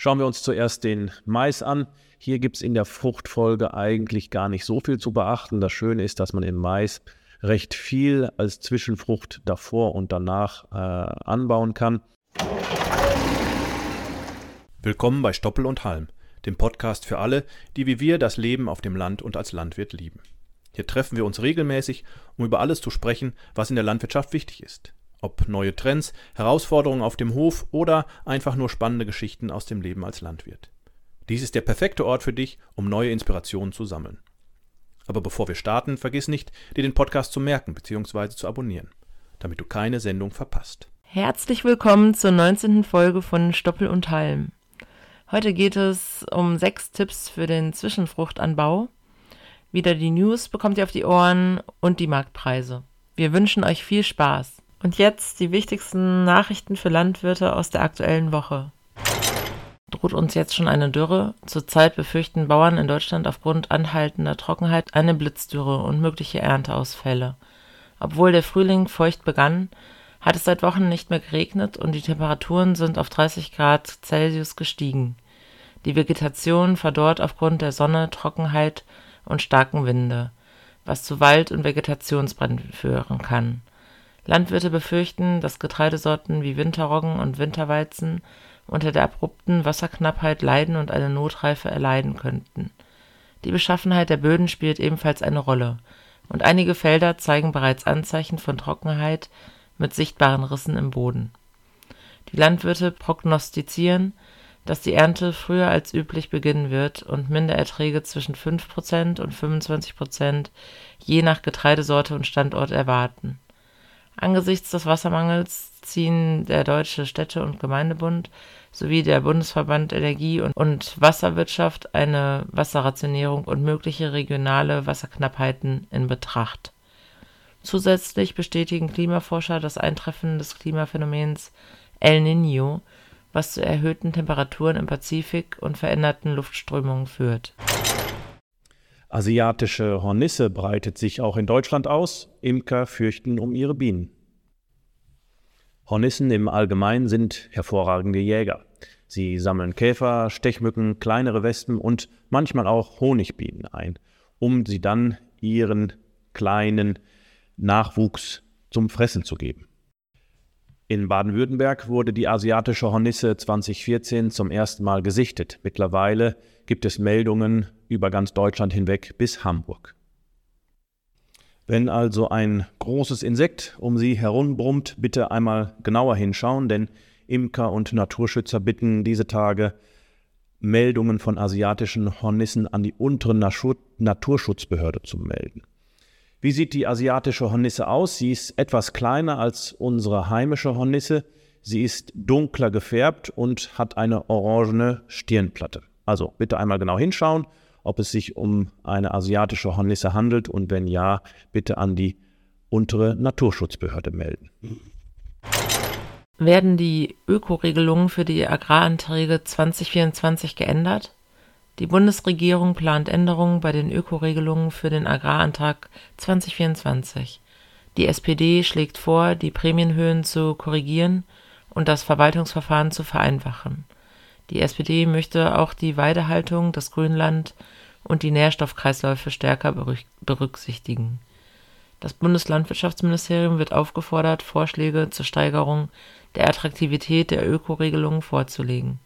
Schauen wir uns zuerst den Mais an. Hier gibt es in der Fruchtfolge eigentlich gar nicht so viel zu beachten. Das Schöne ist, dass man im Mais recht viel als Zwischenfrucht davor und danach äh, anbauen kann. Willkommen bei Stoppel und Halm, dem Podcast für alle, die wie wir das Leben auf dem Land und als Landwirt lieben. Hier treffen wir uns regelmäßig, um über alles zu sprechen, was in der Landwirtschaft wichtig ist. Ob neue Trends, Herausforderungen auf dem Hof oder einfach nur spannende Geschichten aus dem Leben als Landwirt. Dies ist der perfekte Ort für dich, um neue Inspirationen zu sammeln. Aber bevor wir starten, vergiss nicht, dir den Podcast zu merken bzw. zu abonnieren, damit du keine Sendung verpasst. Herzlich willkommen zur 19. Folge von Stoppel und Halm. Heute geht es um sechs Tipps für den Zwischenfruchtanbau. Wieder die News bekommt ihr auf die Ohren und die Marktpreise. Wir wünschen euch viel Spaß. Und jetzt die wichtigsten Nachrichten für Landwirte aus der aktuellen Woche. Droht uns jetzt schon eine Dürre? Zurzeit befürchten Bauern in Deutschland aufgrund anhaltender Trockenheit eine Blitzdürre und mögliche Ernteausfälle. Obwohl der Frühling feucht begann, hat es seit Wochen nicht mehr geregnet und die Temperaturen sind auf 30 Grad Celsius gestiegen. Die Vegetation verdorrt aufgrund der Sonne, Trockenheit und starken Winde, was zu Wald- und Vegetationsbränden führen kann. Landwirte befürchten, dass Getreidesorten wie Winterroggen und Winterweizen unter der abrupten Wasserknappheit leiden und eine Notreife erleiden könnten. Die Beschaffenheit der Böden spielt ebenfalls eine Rolle, und einige Felder zeigen bereits Anzeichen von Trockenheit mit sichtbaren Rissen im Boden. Die Landwirte prognostizieren, dass die Ernte früher als üblich beginnen wird und Mindererträge zwischen 5% und 25% je nach Getreidesorte und Standort erwarten Angesichts des Wassermangels ziehen der Deutsche Städte- und Gemeindebund sowie der Bundesverband Energie und Wasserwirtschaft eine Wasserrationierung und mögliche regionale Wasserknappheiten in Betracht. Zusätzlich bestätigen Klimaforscher das Eintreffen des Klimaphänomens El Niño, was zu erhöhten Temperaturen im Pazifik und veränderten Luftströmungen führt Asiatische Hornisse breitet sich auch in Deutschland aus. Imker fürchten um ihre Bienen. Hornissen im Allgemeinen sind hervorragende Jäger. Sie sammeln Käfer, Stechmücken, kleinere Wespen und manchmal auch Honigbienen ein, um sie dann ihren kleinen Nachwuchs zum Fressen zu geben. In Baden-Württemberg wurde die asiatische Hornisse 2014 zum ersten Mal gesichtet. Mittlerweile gibt es Meldungen über ganz Deutschland hinweg bis Hamburg. Wenn also ein großes Insekt um Sie herumbrummt, bitte einmal genauer hinschauen, denn Imker und Naturschützer bitten diese Tage, Meldungen von asiatischen Hornissen an die untere Naturschutzbehörde zu melden. Wie sieht die asiatische Hornisse aus? Sie ist etwas kleiner als unsere heimische Hornisse. Sie ist dunkler gefärbt und hat eine orangene Stirnplatte. Also bitte einmal genau hinschauen ob es sich um eine asiatische Hornisse handelt und wenn ja, bitte an die untere Naturschutzbehörde melden. Werden die Ökoregelungen für die Agraranträge 2024 geändert? Die Bundesregierung plant Änderungen bei den Ökoregelungen für den Agrarantrag 2024. Die SPD schlägt vor, die Prämienhöhen zu korrigieren und das Verwaltungsverfahren zu vereinfachen. Die SPD möchte auch die Weidehaltung, das Grünland und die Nährstoffkreisläufe stärker berücksichtigen. Das Bundeslandwirtschaftsministerium wird aufgefordert, Vorschläge zur Steigerung der Attraktivität der Ökoregelungen vorzulegen.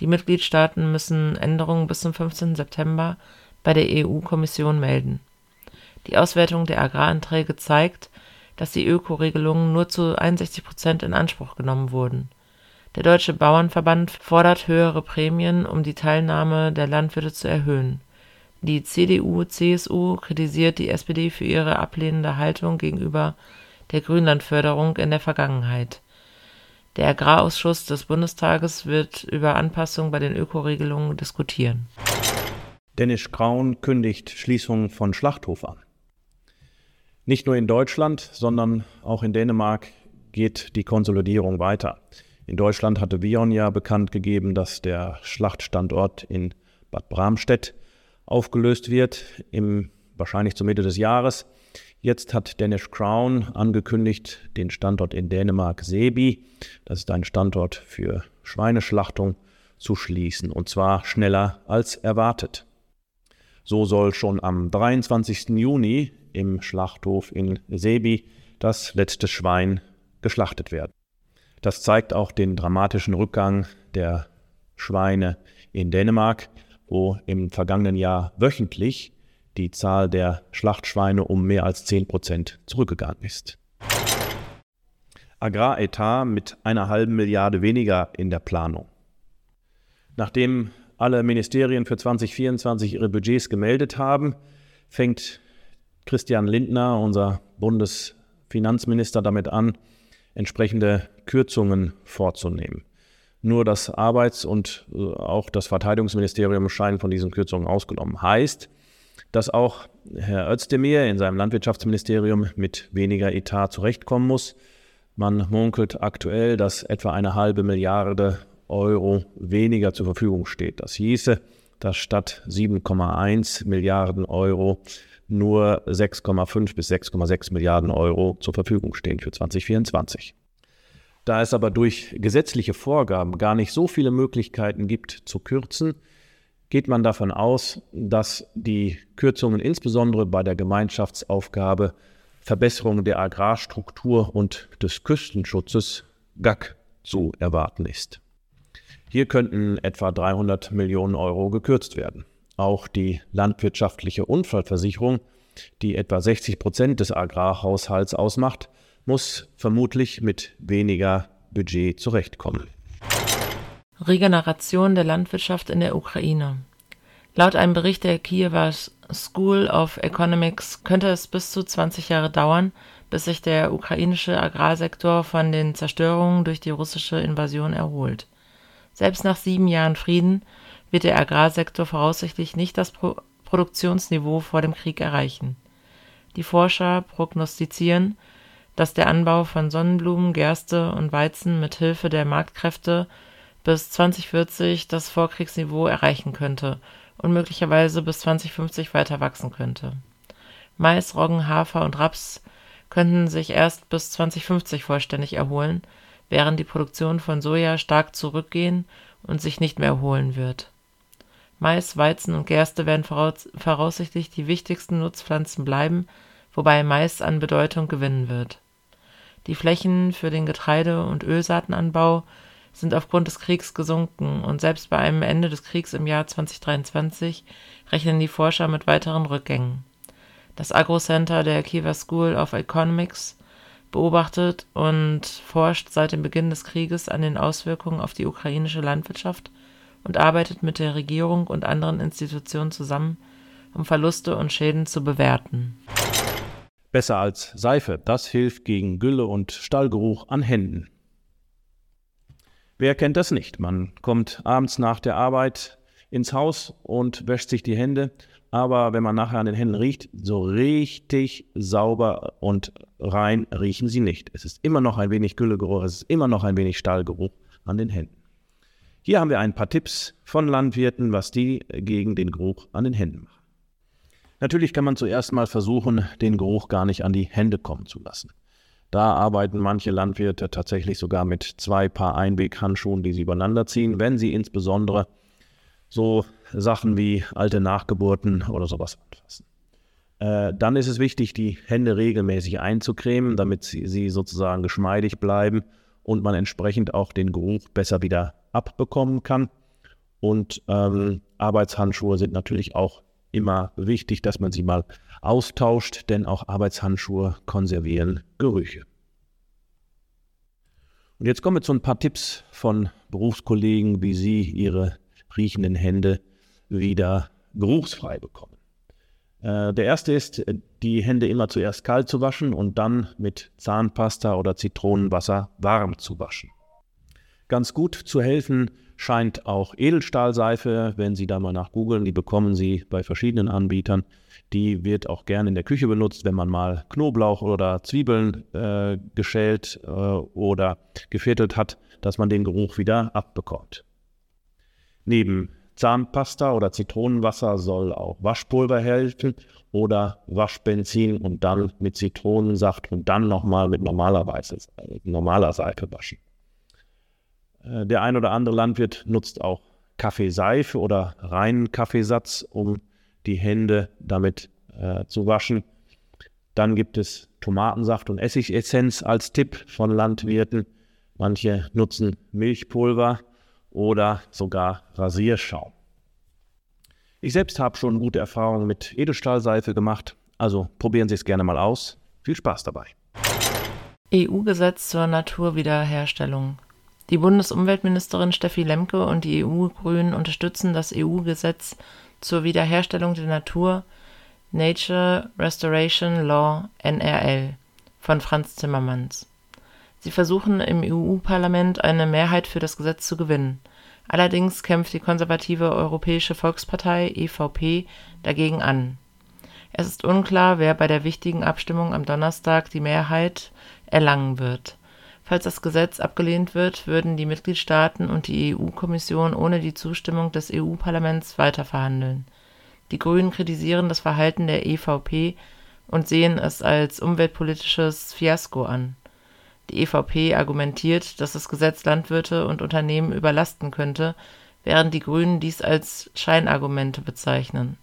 Die Mitgliedstaaten müssen Änderungen bis zum 15. September bei der EU-Kommission melden. Die Auswertung der Agraranträge zeigt, dass die Ökoregelungen nur zu 61 Prozent in Anspruch genommen wurden der Deutsche Bauernverband fordert höhere Prämien, um die Teilnahme der Landwirte zu erhöhen. Die CDU/CSU kritisiert die SPD für ihre ablehnende Haltung gegenüber der Grünlandförderung in der Vergangenheit. Der Agrarausschuss des Bundestages wird über Anpassungen bei den Ökoregelungen diskutieren. Dennis Kraun kündigt Schließung von Schlachthof an. Nicht nur in Deutschland, sondern auch in Dänemark geht die Konsolidierung weiter. In Deutschland hatte Vion ja bekannt gegeben, dass der Schlachtstandort in Bad Bramstedt aufgelöst wird, im, wahrscheinlich zur Mitte des Jahres. Jetzt hat Danish Crown angekündigt, den Standort in Dänemark Sebi, das ist ein Standort für Schweineschlachtung, zu schließen, und zwar schneller als erwartet. So soll schon am 23. Juni im Schlachthof in Sebi das letzte Schwein geschlachtet werden. Das zeigt auch den dramatischen Rückgang der Schweine in Dänemark, wo im vergangenen Jahr wöchentlich die Zahl der Schlachtschweine um mehr als 10 Prozent zurückgegangen ist. Agraretat mit einer halben Milliarde weniger in der Planung. Nachdem alle Ministerien für 2024 ihre Budgets gemeldet haben, fängt Christian Lindner, unser Bundesfinanzminister, damit an, entsprechende Kürzungen vorzunehmen. Nur das Arbeits- und äh, auch das Verteidigungsministerium scheinen von diesen Kürzungen ausgenommen. Heißt, dass auch Herr Özdemir in seinem Landwirtschaftsministerium mit weniger Etat zurechtkommen muss. Man munkelt aktuell, dass etwa eine halbe Milliarde Euro weniger zur Verfügung steht. Das hieße, dass statt 7,1 Milliarden Euro nur 6,5 bis 6,6 Milliarden Euro zur Verfügung stehen für 2024. Da es aber durch gesetzliche Vorgaben gar nicht so viele Möglichkeiten gibt zu kürzen, geht man davon aus, dass die Kürzungen insbesondere bei der Gemeinschaftsaufgabe Verbesserung der Agrarstruktur und des Küstenschutzes GAC zu erwarten ist. Hier könnten etwa 300 Millionen Euro gekürzt werden. Auch die landwirtschaftliche Unfallversicherung, die etwa 60 Prozent des Agrarhaushalts ausmacht, muss vermutlich mit weniger Budget zurechtkommen. Regeneration der Landwirtschaft in der Ukraine. Laut einem Bericht der Kiewer School of Economics könnte es bis zu 20 Jahre dauern, bis sich der ukrainische Agrarsektor von den Zerstörungen durch die russische Invasion erholt. Selbst nach sieben Jahren Frieden wird der Agrarsektor voraussichtlich nicht das Pro Produktionsniveau vor dem Krieg erreichen. Die Forscher prognostizieren, dass der Anbau von Sonnenblumen, Gerste und Weizen mit Hilfe der Marktkräfte bis 2040 das Vorkriegsniveau erreichen könnte und möglicherweise bis 2050 weiter wachsen könnte. Mais, Roggen, Hafer und Raps könnten sich erst bis 2050 vollständig erholen, während die Produktion von Soja stark zurückgehen und sich nicht mehr erholen wird. Mais, Weizen und Gerste werden voraussichtlich die wichtigsten Nutzpflanzen bleiben, wobei Mais an Bedeutung gewinnen wird. Die Flächen für den Getreide- und Ölsaatenanbau sind aufgrund des Kriegs gesunken und selbst bei einem Ende des Kriegs im Jahr 2023 rechnen die Forscher mit weiteren Rückgängen. Das Agro-Center der Kiewer School of Economics beobachtet und forscht seit dem Beginn des Krieges an den Auswirkungen auf die ukrainische Landwirtschaft und arbeitet mit der Regierung und anderen Institutionen zusammen, um Verluste und Schäden zu bewerten. Besser als Seife, das hilft gegen Gülle und Stallgeruch an Händen. Wer kennt das nicht? Man kommt abends nach der Arbeit ins Haus und wäscht sich die Hände, aber wenn man nachher an den Händen riecht, so richtig sauber und rein riechen sie nicht. Es ist immer noch ein wenig Güllegeruch, es ist immer noch ein wenig Stahlgeruch an den Händen. Hier haben wir ein paar Tipps von Landwirten, was die gegen den Geruch an den Händen machen. Natürlich kann man zuerst mal versuchen, den Geruch gar nicht an die Hände kommen zu lassen. Da arbeiten manche Landwirte tatsächlich sogar mit zwei Paar Einweghandschuhen, die sie übereinander ziehen, wenn sie insbesondere so Sachen wie alte Nachgeburten oder sowas anfassen. Äh, dann ist es wichtig, die Hände regelmäßig einzucremen, damit sie, sie sozusagen geschmeidig bleiben und man entsprechend auch den Geruch besser wieder abbekommen kann. Und ähm, Arbeitshandschuhe sind natürlich auch immer wichtig, dass man sie mal austauscht, denn auch Arbeitshandschuhe konservieren Gerüche. Und jetzt kommen wir zu ein paar Tipps von Berufskollegen, wie sie ihre riechenden Hände wieder geruchsfrei bekommen. Äh, der erste ist, die Hände immer zuerst kalt zu waschen und dann mit Zahnpasta oder Zitronenwasser warm zu waschen. Ganz gut zu helfen scheint auch Edelstahlseife, wenn Sie da mal nach googeln, die bekommen Sie bei verschiedenen Anbietern. Die wird auch gerne in der Küche benutzt, wenn man mal Knoblauch oder Zwiebeln äh, geschält äh, oder geviertelt hat, dass man den Geruch wieder abbekommt. Neben Zahnpasta oder Zitronenwasser soll auch Waschpulver helfen oder Waschbenzin und dann mit Zitronensaft und dann nochmal mit normaler, normaler Seife waschen. Äh, der ein oder andere Landwirt nutzt auch Kaffeeseife oder reinen Kaffeesatz, um die Hände damit äh, zu waschen. Dann gibt es Tomatensaft und Essigessenz als Tipp von Landwirten. Manche nutzen Milchpulver oder sogar Rasierschaum. Ich selbst habe schon gute Erfahrungen mit Edelstahlseife gemacht, also probieren Sie es gerne mal aus. Viel Spaß dabei. EU-Gesetz zur Naturwiederherstellung. Die Bundesumweltministerin Steffi Lemke und die EU-Grünen unterstützen das EU-Gesetz zur Wiederherstellung der Natur Nature Restoration Law NRL von Franz Timmermans. Sie versuchen im EU-Parlament eine Mehrheit für das Gesetz zu gewinnen. Allerdings kämpft die konservative Europäische Volkspartei EVP dagegen an. Es ist unklar, wer bei der wichtigen Abstimmung am Donnerstag die Mehrheit erlangen wird. Falls das Gesetz abgelehnt wird, würden die Mitgliedstaaten und die EU-Kommission ohne die Zustimmung des EU-Parlaments weiterverhandeln. Die Grünen kritisieren das Verhalten der EVP und sehen es als umweltpolitisches Fiasko an. Die EVP argumentiert, dass das Gesetz Landwirte und Unternehmen überlasten könnte, während die Grünen dies als Scheinargumente bezeichnen.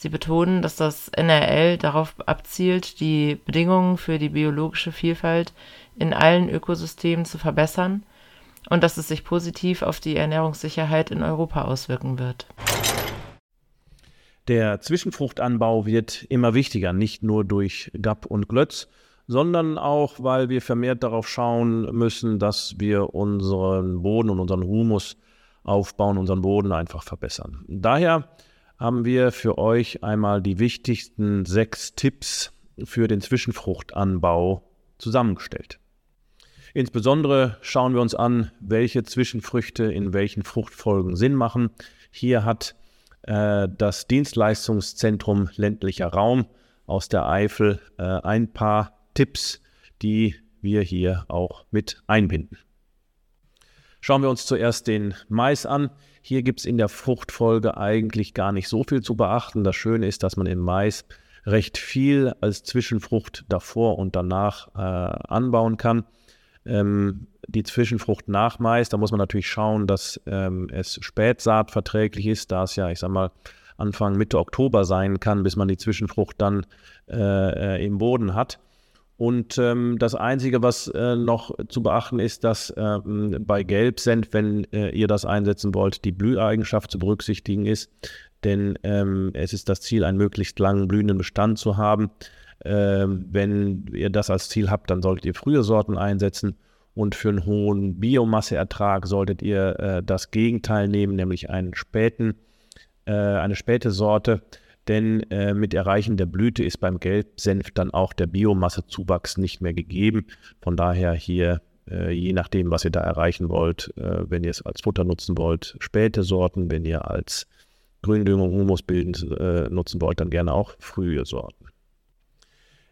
Sie betonen, dass das NRL darauf abzielt, die Bedingungen für die biologische Vielfalt in allen Ökosystemen zu verbessern und dass es sich positiv auf die Ernährungssicherheit in Europa auswirken wird. Der Zwischenfruchtanbau wird immer wichtiger, nicht nur durch GAP und Glötz, sondern auch, weil wir vermehrt darauf schauen müssen, dass wir unseren Boden und unseren Humus aufbauen, unseren Boden einfach verbessern. Daher haben wir für euch einmal die wichtigsten sechs Tipps für den Zwischenfruchtanbau zusammengestellt. Insbesondere schauen wir uns an, welche Zwischenfrüchte in welchen Fruchtfolgen Sinn machen. Hier hat äh, das Dienstleistungszentrum ländlicher Raum aus der Eifel äh, ein paar Tipps, die wir hier auch mit einbinden. Schauen wir uns zuerst den Mais an. Hier gibt es in der Fruchtfolge eigentlich gar nicht so viel zu beachten. Das Schöne ist, dass man im Mais recht viel als Zwischenfrucht davor und danach äh, anbauen kann. Ähm, die Zwischenfrucht nach Mais, da muss man natürlich schauen, dass ähm, es spätsaatverträglich ist, da es ja, ich sag mal, Anfang Mitte Oktober sein kann, bis man die Zwischenfrucht dann äh, äh, im Boden hat. Und ähm, das Einzige, was äh, noch zu beachten ist, dass ähm, bei Gelbsenf, wenn äh, ihr das einsetzen wollt, die Blüheigenschaft zu berücksichtigen ist. Denn ähm, es ist das Ziel, einen möglichst langen blühenden Bestand zu haben. Ähm, wenn ihr das als Ziel habt, dann solltet ihr frühe Sorten einsetzen. Und für einen hohen Biomasseertrag solltet ihr äh, das Gegenteil nehmen, nämlich einen späten, äh, eine späte Sorte. Denn äh, mit Erreichen der Blüte ist beim Gelbsenf dann auch der Biomassezuwachs nicht mehr gegeben. Von daher hier, äh, je nachdem, was ihr da erreichen wollt, äh, wenn ihr es als Futter nutzen wollt, späte Sorten. Wenn ihr als Gründüngung humusbildend äh, nutzen wollt, dann gerne auch frühe Sorten.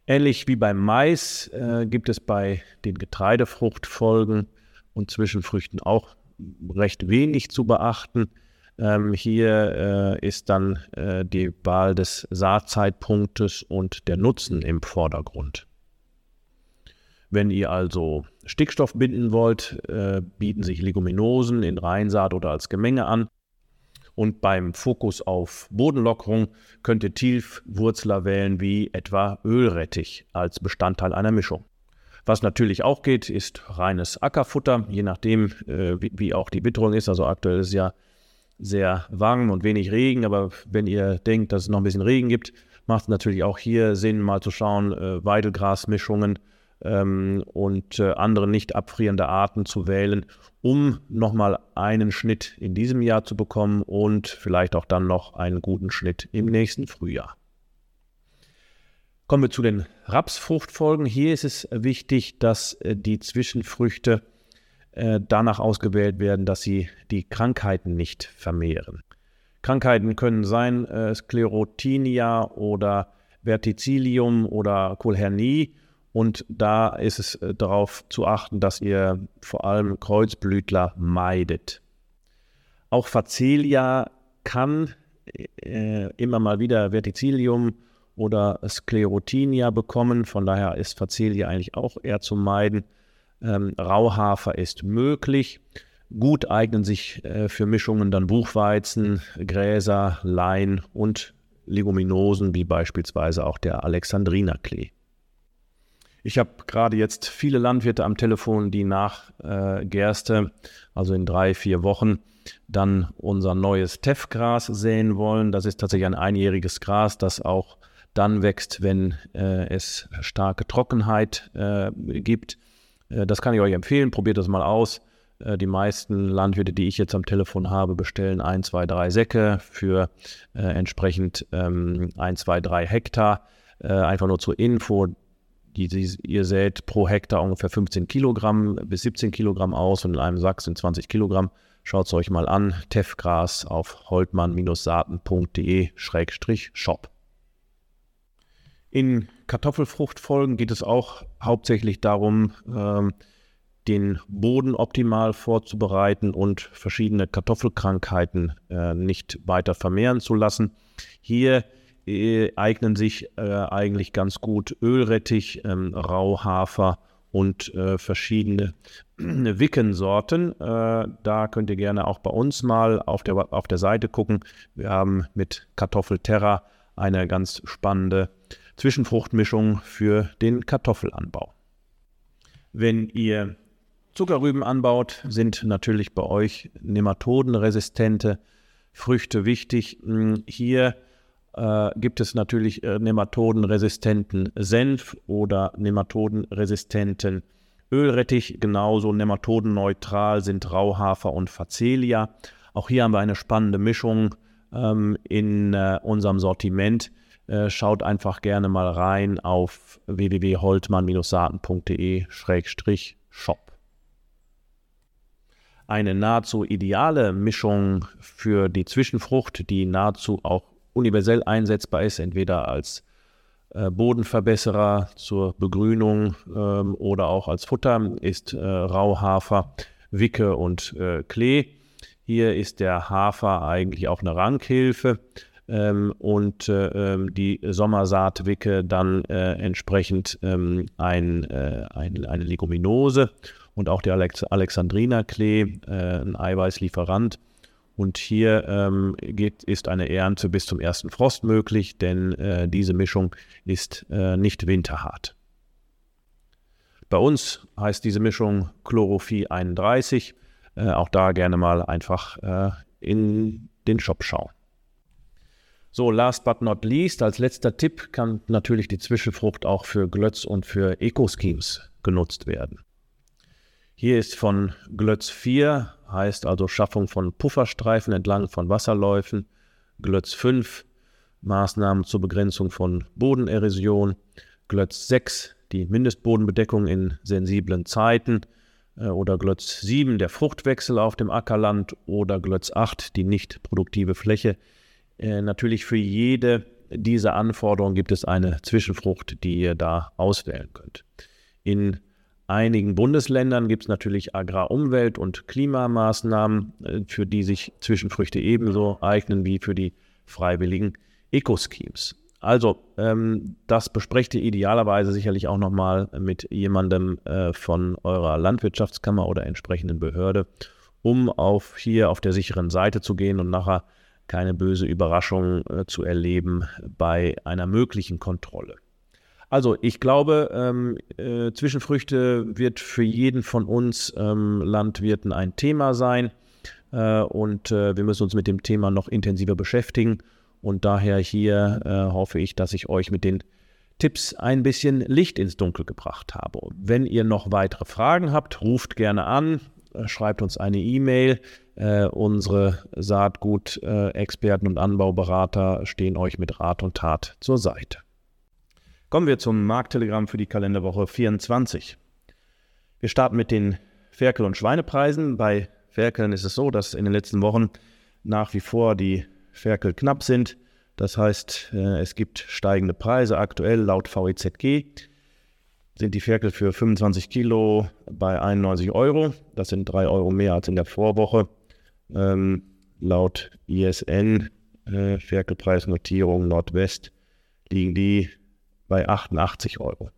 Ähnlich wie beim Mais äh, gibt es bei den Getreidefruchtfolgen und Zwischenfrüchten auch recht wenig zu beachten. Ähm, hier äh, ist dann äh, die Wahl des Saatzeitpunktes und der Nutzen im Vordergrund. Wenn ihr also Stickstoff binden wollt, äh, bieten sich Leguminosen in Reinsaat oder als Gemenge an. Und beim Fokus auf Bodenlockerung könnt ihr Tiefwurzler wählen wie etwa Ölrettich als Bestandteil einer Mischung. Was natürlich auch geht, ist reines Ackerfutter, je nachdem, äh, wie, wie, auch die Witterung ist. Also aktuell ist ja sehr warm und wenig Regen, aber wenn ihr denkt, dass es noch ein bisschen Regen gibt, macht es natürlich auch hier Sinn, mal zu schauen, äh, Weidelgrasmischungen ähm, und äh, andere nicht abfrierende Arten zu wählen, um nochmal einen Schnitt in diesem Jahr zu bekommen und vielleicht auch dann noch einen guten Schnitt im nächsten Frühjahr. Kommen wir zu den Rapsfruchtfolgen. Hier ist es wichtig, dass äh, die Zwischenfrüchte äh, danach ausgewählt werden, dass sie die Krankheiten nicht vermehren. Krankheiten können sein äh, Sklerotinia oder Verticillium oder Kohlhernie und da ist es äh, darauf zu achten, dass ihr vor allem Kreuzblütler meidet. Auch Facelia kann äh, immer mal wieder Verticillium oder Sklerotinia bekommen. Von daher ist Facelia eigentlich auch eher zu meiden. Ähm, Rauhafer ist möglich. Gut eignen sich äh, für Mischungen dann Buchweizen, Gräser, Lein und Leguminosen wie beispielsweise auch der Alexandrinerklee. Ich habe gerade jetzt viele Landwirte am Telefon, die nach äh, Gerste, also in drei, vier Wochen, dann unser neues Teffgras säen wollen. Das ist tatsächlich ein einjähriges Gras, das auch dann wächst, wenn äh, es starke Trockenheit äh, gibt. Äh, das kann ich euch empfehlen, probiert das mal aus. Äh, die meisten Landwirte, die ich jetzt am Telefon habe, bestellen ein, zwei, drei Säcke für äh, entsprechend ähm, ein, zwei, drei Hektar. Äh, einfach nur zur Info, die, die, ihr sät pro Hektar ungefähr 15 Kilogramm bis 17 Kilogramm aus und in einem Sack sind 20 Kilogramm. Schaut es euch mal an. Teffgras auf holtmann-saaten.de-shop. In Kartoffelfruchtfolgen geht es auch hauptsächlich darum, ähm, den Boden optimal vorzubereiten und verschiedene Kartoffelkrankheiten äh, nicht weiter vermehren zu lassen. Hier äh, eignen sich äh, eigentlich ganz gut Ölrettich, ähm, Rauhafer und äh, verschiedene Wickensorten. Äh, da könnt ihr gerne auch bei uns mal auf der, auf der Seite gucken. Wir haben mit Kartoffelterra eine ganz spannende Zwischenfruchtmischung für den Kartoffelanbau. Wenn ihr Zuckerrüben anbaut, sind natürlich bei euch nematodenresistente Früchte wichtig. Hm, hier äh, gibt es natürlich äh, nematodenresistenten Senf oder nematodenresistenten Ölrettich. Genauso nematodenneutral sind Rauhafer und Facelia. Auch hier haben wir eine spannende Mischung ähm, in äh, unserem Sortiment. Äh, schaut einfach gerne mal rein auf www.holtmann-saaten.de-shop eine nahezu ideale Mischung für die Zwischenfrucht, die nahezu auch universell einsetzbar ist, entweder als äh, Bodenverbesserer zur Begrünung ähm, oder auch als Futter, ist äh, Rauhafer, Wicke und äh, Klee. Hier ist der Hafer eigentlich auch eine Rankhilfe ähm, und äh, ähm, die Sommersaatwicke dann äh, entsprechend ähm, ein, äh, ein, eine Leguminose und auch der Alex Alexandrinerklee, äh, ein Eiweißlieferant. Und hier ähm, geht, ist eine Ernte bis zum ersten Frost möglich, denn äh, diese Mischung ist äh, nicht winterhart. Bei uns heißt diese Mischung Chlorophyll 31. Äh, auch da gerne mal einfach äh, in den Shop schauen. So, last but not least, als letzter Tipp kann natürlich die Zwischenfrucht auch für Glötz und für Eco-Schemes genutzt werden. Hier ist von Glötz 4, heißt also Schaffung von Pufferstreifen entlang von Wasserläufen. Glötz 5, Maßnahmen zur Begrenzung von Bodenerosion. Glötz 6, die Mindestbodenbedeckung in sensiblen Zeiten. Äh, oder Glötz 7, der Fruchtwechsel auf dem Ackerland. Oder Glötz 8, die nicht produktive Fläche. Äh, natürlich für jede dieser Anforderungen gibt es eine Zwischenfrucht, die ihr da auswählen könnt. In einigen Bundesländern gibt es natürlich Agrar-, und Klimamaßnahmen, äh, für die sich Zwischenfrüchte ebenso eignen wie für die freiwilligen Eco-Schemes. Also, ähm, das besprecht ihr idealerweise sicherlich auch nochmal mit jemandem äh, von eurer Landwirtschaftskammer oder entsprechenden Behörde, um auf hier auf der sicheren Seite zu gehen und nachher keine böse Überraschung äh, zu erleben bei einer möglichen Kontrolle. Also ich glaube, ähm, äh, Zwischenfrüchte wird für jeden von uns ähm, Landwirten ein Thema sein. Äh, und äh, wir müssen uns mit dem Thema noch intensiver beschäftigen. Und daher hier äh, hoffe ich, dass ich euch mit den Tipps ein bisschen Licht ins Dunkel gebracht habe. Wenn ihr noch weitere Fragen habt, ruft gerne an, äh, schreibt uns eine E-Mail. Äh, unsere Saatgut-Experten und Anbauberater stehen euch mit Rat und Tat zur Seite. Kommen wir zum Markttelegramm für die Kalenderwoche 24. Wir starten mit den Ferkel- und Schweinepreisen. Bei Ferkeln ist es so, dass in den letzten Wochen nach wie vor die Ferkel knapp sind. Das heißt, äh, es gibt steigende Preise. Aktuell laut VEZG sind die Ferkel für 25 Kilo bei 91 Euro. Das sind 3 Euro mehr als in der Vorwoche. Ähm, laut ISN, äh, Ferkelpreisnotierung Nordwest, liegen die bei 88 Euro.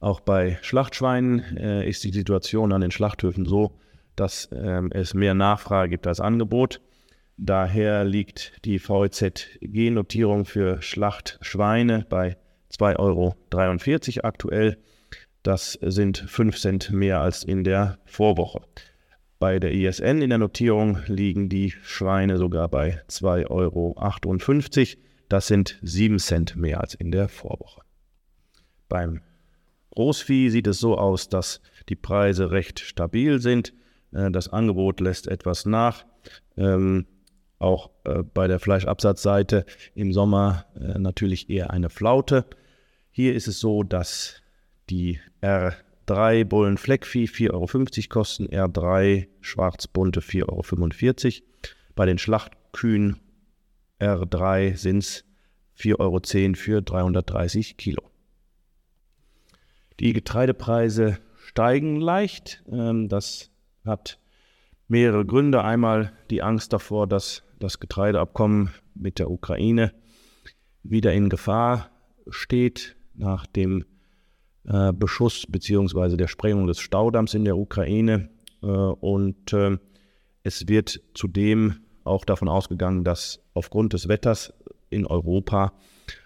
Auch bei Schlachtschweinen äh, ist die Situation an den Schlachthöfen so, dass ähm, es mehr Nachfrage gibt als Angebot. Daher liegt die VEZ-G-Notierung für Schlachtschweine bei 2,43 Euro aktuell. Das sind 5 Cent mehr als in der Vorwoche. Bei der ISN in der Notierung liegen die Schweine sogar bei 2,58 Euro. Das sind 7 Cent mehr als in der Vorwoche. Beim Großvieh sieht es so aus, dass die Preise recht stabil sind. Äh, das Angebot lässt etwas nach. Ähm, auch äh, bei der Fleischabsatzseite im Sommer äh, natürlich eher eine Flaute. Hier ist es so, dass die R3 Bullen Fleckvieh 4,50 Euro kosten, R3 Schwarzbunte 4,45 Euro. Bei den Schlachtkühen R3 sind es 4,10 Euro für 330 Kilo. Die Getreidepreise steigen leicht. Ähm, das hat mehrere Gründe. Einmal die Angst davor, dass das Getreideabkommen mit der Ukraine wieder in Gefahr steht nach dem äh, Beschuss bzw. der Sprengung des Staudamms in der Ukraine. Äh, und äh, es wird zudem auch davon ausgegangen, dass aufgrund des Wetters in Europa,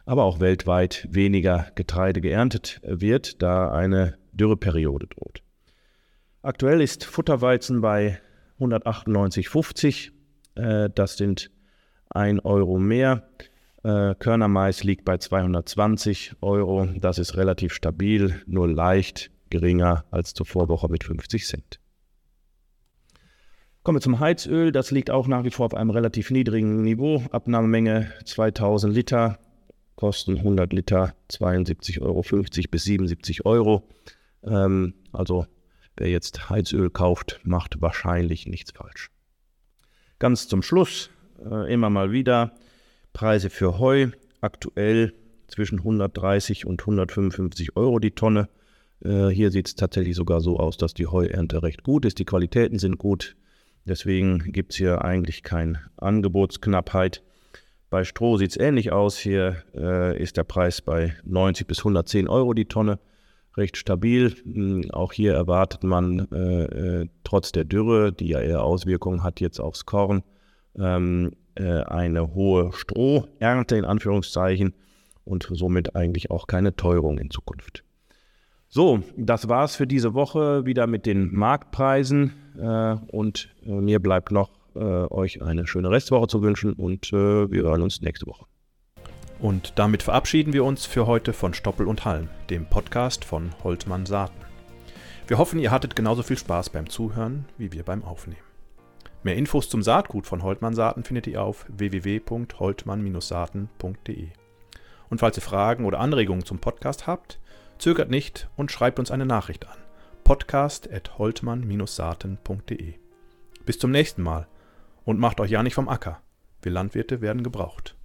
aber auch weltweit weniger Getreide geerntet wird, da eine Dürreperiode droht. Aktuell ist Futterweizen bei 198,50. Äh, das sind 1 Euro mehr. Äh, Körnermais liegt bei 220 Euro. Das ist relativ stabil, nur leicht geringer als zur Vorwoche mit 50 Cent. Kommen wir zum Heizöl. Das liegt auch nach wie vor auf einem relativ niedrigen Niveau. Abnahmemenge 2000 Liter, Kosten 100 Liter 72,50 Euro bis 77 Euro. Ähm, also wer jetzt Heizöl kauft, macht wahrscheinlich nichts falsch. Ganz zum Schluss äh, immer mal wieder Preise für Heu. Aktuell zwischen 130 und 155 Euro die Tonne. Äh, hier sieht es tatsächlich sogar so aus, dass die Heuernte recht gut ist. Die Qualitäten sind gut. Deswegen gibt es hier eigentlich keine Angebotsknappheit. Bei Stroh sieht es ähnlich aus. Hier äh, ist der Preis bei 90 bis 110 Euro die Tonne. Recht stabil. Hm, auch hier erwartet man äh, äh, trotz der Dürre, die ja eher Auswirkungen hat jetzt aufs Korn, ähm, äh, eine hohe Strohernte in Anführungszeichen und somit eigentlich auch keine Teuerung in Zukunft. So, das war's für diese Woche wieder mit den Marktpreisen und äh, mir bleibt noch äh, euch eine schöne Restwoche zu wünschen und äh, wir hören uns nächste Woche. Und damit verabschieden wir uns für heute von Stoppel und Halm, dem Podcast von Holtmann Saaten. Wir hoffen, ihr hattet genauso viel Spaß beim Zuhören wie wir beim Aufnehmen. Mehr Infos zum Saatgut von Holtmann Saaten findet ihr auf www.holtmann-saaten.de. Und falls ihr Fragen oder Anregungen zum Podcast habt, Zögert nicht und schreibt uns eine Nachricht an. podcast.holtmann-saaten.de. Bis zum nächsten Mal und macht euch ja nicht vom Acker. Wir Landwirte werden gebraucht.